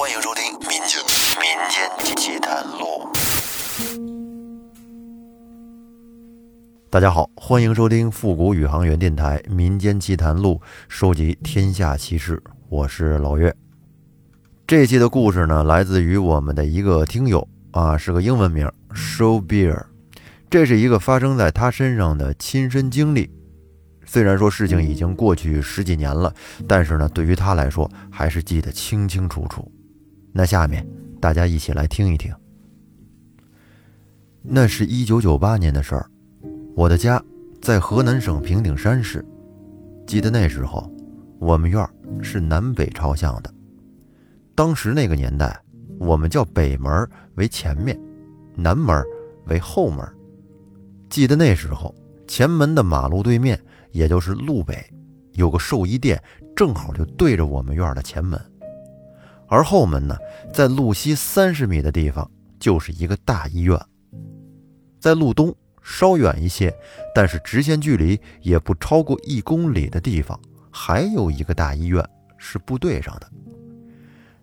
欢迎收听《民间民间奇谈录》。大家好，欢迎收听复古宇航员电台《民间奇谈录》，收集天下奇事。我是老岳。这期的故事呢，来自于我们的一个听友啊，是个英文名 Show Beer。这是一个发生在他身上的亲身经历。虽然说事情已经过去十几年了，但是呢，对于他来说还是记得清清楚楚。那下面大家一起来听一听。那是一九九八年的事儿，我的家在河南省平顶山市。记得那时候，我们院是南北朝向的。当时那个年代，我们叫北门为前面，南门为后门。记得那时候，前门的马路对面。也就是路北，有个兽医店，正好就对着我们院的前门。而后门呢，在路西三十米的地方，就是一个大医院。在路东稍远一些，但是直线距离也不超过一公里的地方，还有一个大医院，是部队上的。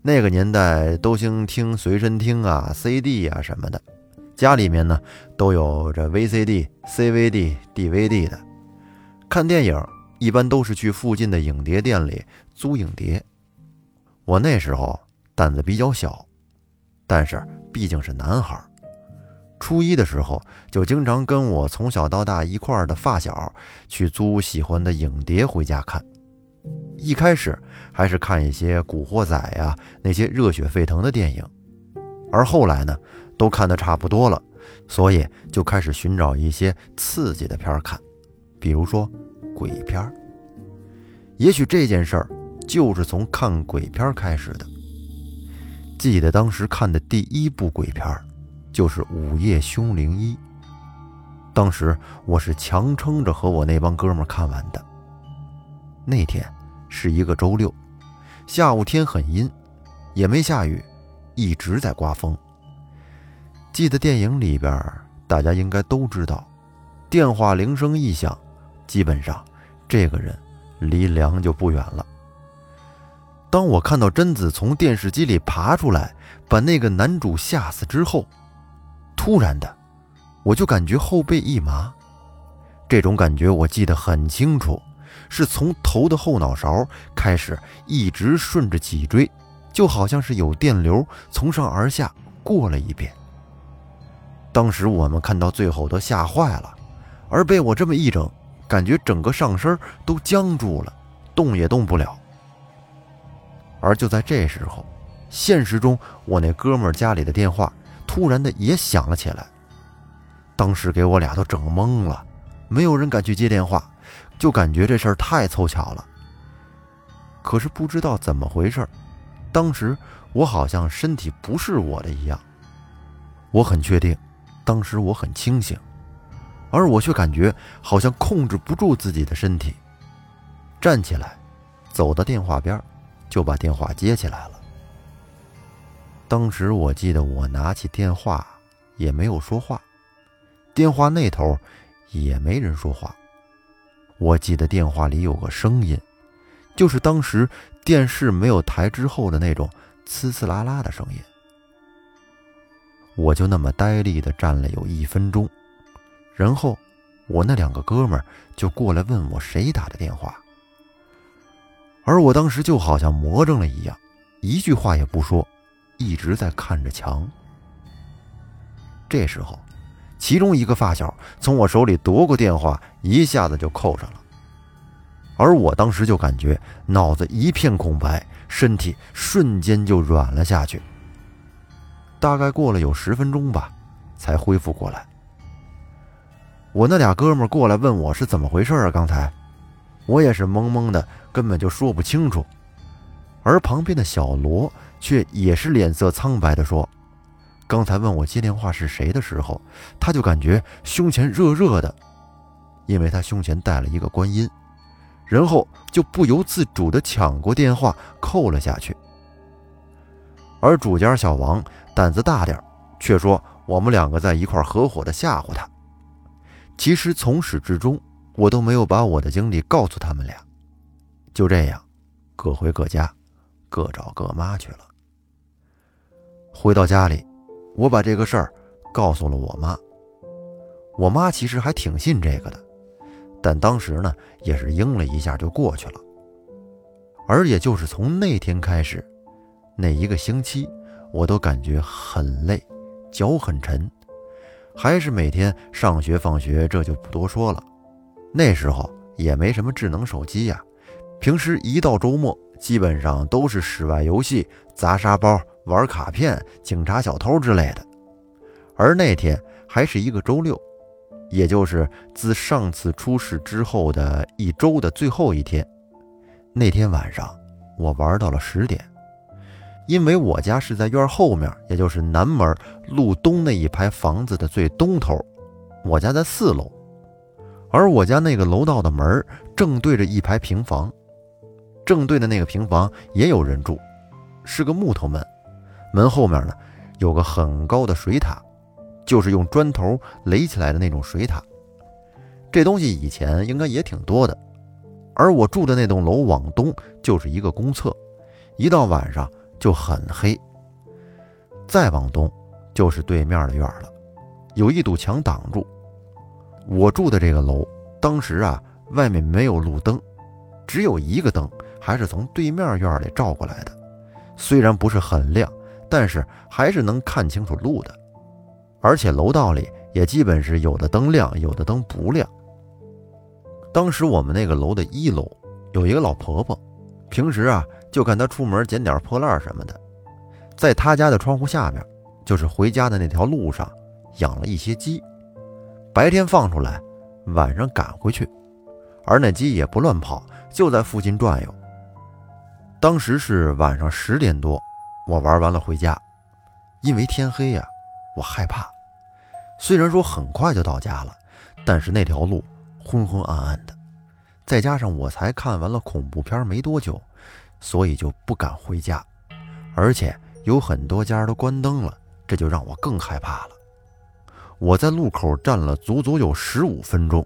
那个年代都兴听随身听啊、CD 啊什么的，家里面呢都有着 VCD、CVD、DVD 的。看电影一般都是去附近的影碟店里租影碟。我那时候胆子比较小，但是毕竟是男孩，初一的时候就经常跟我从小到大一块的发小去租喜欢的影碟回家看。一开始还是看一些古惑仔呀那些热血沸腾的电影，而后来呢都看得差不多了，所以就开始寻找一些刺激的片看，比如说。鬼片，也许这件事儿就是从看鬼片开始的。记得当时看的第一部鬼片，就是《午夜凶铃一》。当时我是强撑着和我那帮哥们看完的。那天是一个周六，下午天很阴，也没下雨，一直在刮风。记得电影里边，大家应该都知道，电话铃声一响。基本上，这个人离凉就不远了。当我看到贞子从电视机里爬出来，把那个男主吓死之后，突然的，我就感觉后背一麻。这种感觉我记得很清楚，是从头的后脑勺开始，一直顺着脊椎，就好像是有电流从上而下过了一遍。当时我们看到最后都吓坏了，而被我这么一整。感觉整个上身都僵住了，动也动不了。而就在这时候，现实中我那哥们家里的电话突然的也响了起来。当时给我俩都整懵了，没有人敢去接电话，就感觉这事儿太凑巧了。可是不知道怎么回事，当时我好像身体不是我的一样。我很确定，当时我很清醒。而我却感觉好像控制不住自己的身体，站起来，走到电话边，就把电话接起来了。当时我记得我拿起电话也没有说话，电话那头也没人说话。我记得电话里有个声音，就是当时电视没有台之后的那种呲呲啦啦的声音。我就那么呆立的站了有一分钟。然后，我那两个哥们就过来问我谁打的电话，而我当时就好像魔怔了一样，一句话也不说，一直在看着墙。这时候，其中一个发小从我手里夺过电话，一下子就扣上了，而我当时就感觉脑子一片空白，身体瞬间就软了下去。大概过了有十分钟吧，才恢复过来。我那俩哥们过来问我是怎么回事啊？刚才我也是懵懵的，根本就说不清楚。而旁边的小罗却也是脸色苍白的说：“刚才问我接电话是谁的时候，他就感觉胸前热热的，因为他胸前带了一个观音，然后就不由自主的抢过电话扣了下去。而主家小王胆子大点，却说我们两个在一块合伙的吓唬他。”其实从始至终，我都没有把我的经历告诉他们俩。就这样，各回各家，各找各妈去了。回到家里，我把这个事儿告诉了我妈。我妈其实还挺信这个的，但当时呢也是应了一下就过去了。而也就是从那天开始，那一个星期我都感觉很累，脚很沉，还是每天上学放学，这就不多说了。那时候也没什么智能手机呀，平时一到周末，基本上都是室外游戏、砸沙包、玩卡片、警察小偷之类的。而那天还是一个周六。也就是自上次出事之后的一周的最后一天，那天晚上我玩到了十点，因为我家是在院后面，也就是南门路东那一排房子的最东头，我家在四楼，而我家那个楼道的门正对着一排平房，正对的那个平房也有人住，是个木头门，门后面呢有个很高的水塔。就是用砖头垒起来的那种水塔，这东西以前应该也挺多的。而我住的那栋楼往东就是一个公厕，一到晚上就很黑。再往东就是对面的院了，有一堵墙挡住。我住的这个楼当时啊，外面没有路灯，只有一个灯，还是从对面院里照过来的。虽然不是很亮，但是还是能看清楚路的。而且楼道里也基本是有的灯亮，有的灯不亮。当时我们那个楼的一楼有一个老婆婆，平时啊就看她出门捡点破烂什么的，在她家的窗户下面，就是回家的那条路上养了一些鸡，白天放出来，晚上赶回去，而那鸡也不乱跑，就在附近转悠。当时是晚上十点多，我玩完了回家，因为天黑呀，我害怕。虽然说很快就到家了，但是那条路昏昏暗暗的，再加上我才看完了恐怖片没多久，所以就不敢回家，而且有很多家都关灯了，这就让我更害怕了。我在路口站了足足有十五分钟，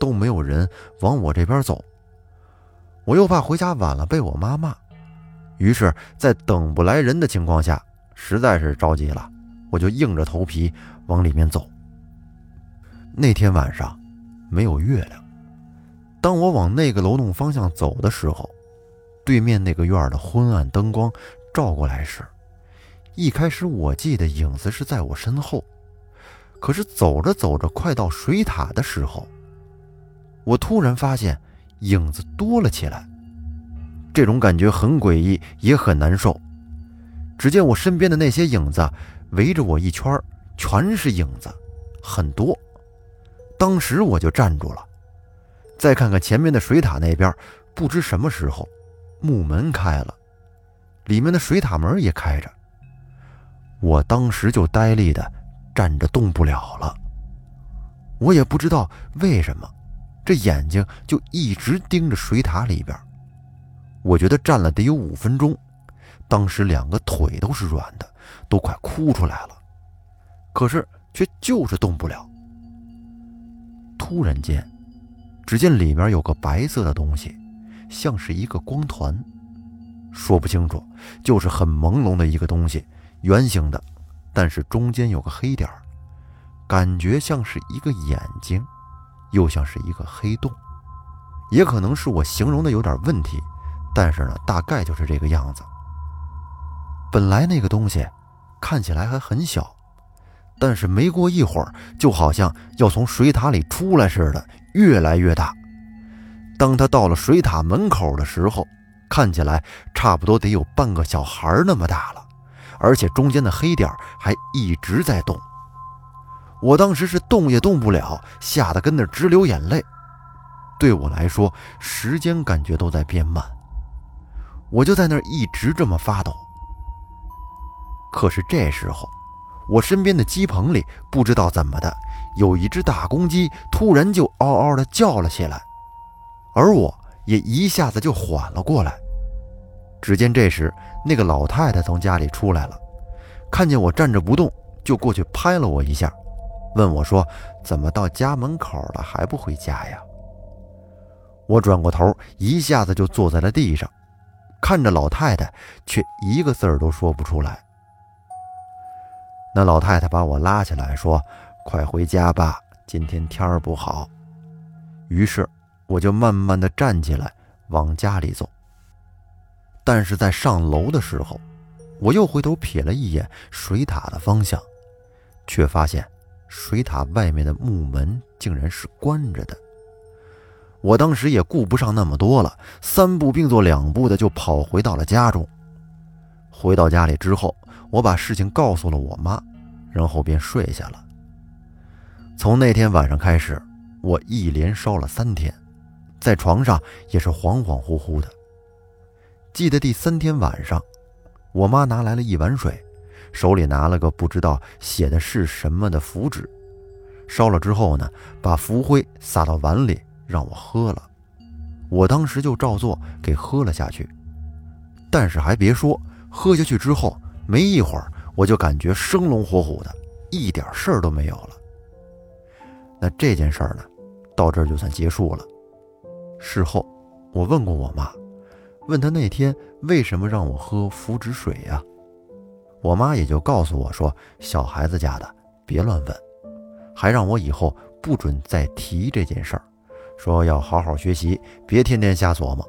都没有人往我这边走，我又怕回家晚了被我妈骂，于是，在等不来人的情况下，实在是着急了。我就硬着头皮往里面走。那天晚上没有月亮。当我往那个楼栋方向走的时候，对面那个院的昏暗灯光照过来时，一开始我记得影子是在我身后，可是走着走着，快到水塔的时候，我突然发现影子多了起来。这种感觉很诡异，也很难受。只见我身边的那些影子。围着我一圈全是影子，很多。当时我就站住了。再看看前面的水塔那边，不知什么时候，木门开了，里面的水塔门也开着。我当时就呆立的站着动不了了。我也不知道为什么，这眼睛就一直盯着水塔里边。我觉得站了得有五分钟，当时两个腿都是软的。都快哭出来了，可是却就是动不了。突然间，只见里面有个白色的东西，像是一个光团，说不清楚，就是很朦胧的一个东西，圆形的，但是中间有个黑点儿，感觉像是一个眼睛，又像是一个黑洞，也可能是我形容的有点问题，但是呢，大概就是这个样子。本来那个东西。看起来还很小，但是没过一会儿，就好像要从水塔里出来似的，越来越大。当他到了水塔门口的时候，看起来差不多得有半个小孩那么大了，而且中间的黑点还一直在动。我当时是动也动不了，吓得跟那直流眼泪。对我来说，时间感觉都在变慢，我就在那儿一直这么发抖。可是这时候，我身边的鸡棚里不知道怎么的，有一只大公鸡突然就嗷嗷的叫了起来，而我也一下子就缓了过来。只见这时，那个老太太从家里出来了，看见我站着不动，就过去拍了我一下，问我说：“怎么到家门口了还不回家呀？”我转过头，一下子就坐在了地上，看着老太太，却一个字儿都说不出来。那老太太把我拉起来说：“快回家吧，今天天儿不好。”于是我就慢慢的站起来往家里走。但是在上楼的时候，我又回头瞥了一眼水塔的方向，却发现水塔外面的木门竟然是关着的。我当时也顾不上那么多了，三步并作两步的就跑回到了家中。回到家里之后，我把事情告诉了我妈，然后便睡下了。从那天晚上开始，我一连烧了三天，在床上也是恍恍惚惚的。记得第三天晚上，我妈拿来了一碗水，手里拿了个不知道写的是什么的符纸，烧了之后呢，把符灰撒到碗里让我喝了。我当时就照做给喝了下去，但是还别说，喝下去之后没一会儿，我就感觉生龙活虎的，一点事儿都没有了。那这件事儿呢，到这儿就算结束了。事后，我问过我妈。问他那天为什么让我喝符纸水呀？我妈也就告诉我说：“小孩子家的，别乱问。”还让我以后不准再提这件事儿，说要好好学习，别天天瞎琢磨。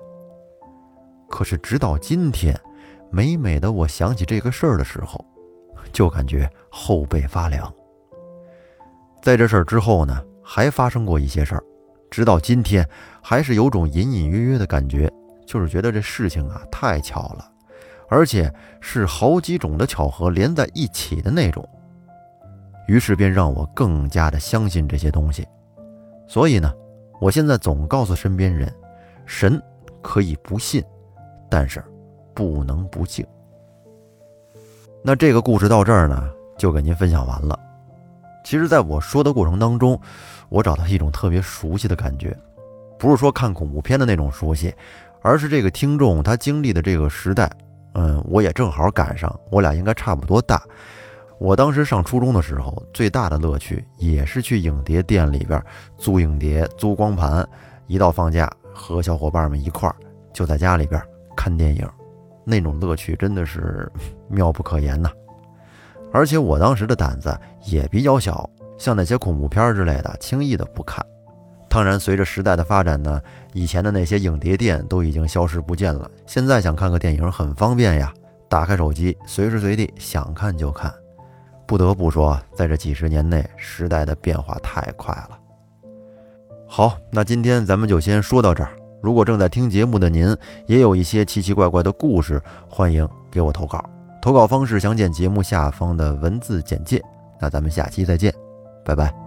可是直到今天，每每的我想起这个事儿的时候，就感觉后背发凉。在这事儿之后呢，还发生过一些事儿，直到今天还是有种隐隐约约的感觉。就是觉得这事情啊太巧了，而且是好几种的巧合连在一起的那种，于是便让我更加的相信这些东西。所以呢，我现在总告诉身边人，神可以不信，但是不能不敬。那这个故事到这儿呢，就给您分享完了。其实，在我说的过程当中，我找到一种特别熟悉的感觉，不是说看恐怖片的那种熟悉。而是这个听众他经历的这个时代，嗯，我也正好赶上，我俩应该差不多大。我当时上初中的时候，最大的乐趣也是去影碟店里边租影碟、租光盘，一到放假和小伙伴们一块儿就在家里边看电影，那种乐趣真的是妙不可言呐。而且我当时的胆子也比较小，像那些恐怖片之类的，轻易的不看。当然，随着时代的发展呢，以前的那些影碟店都已经消失不见了。现在想看个电影很方便呀，打开手机，随时随地想看就看。不得不说，在这几十年内，时代的变化太快了。好，那今天咱们就先说到这儿。如果正在听节目的您，也有一些奇奇怪怪的故事，欢迎给我投稿。投稿方式详见节目下方的文字简介。那咱们下期再见，拜拜。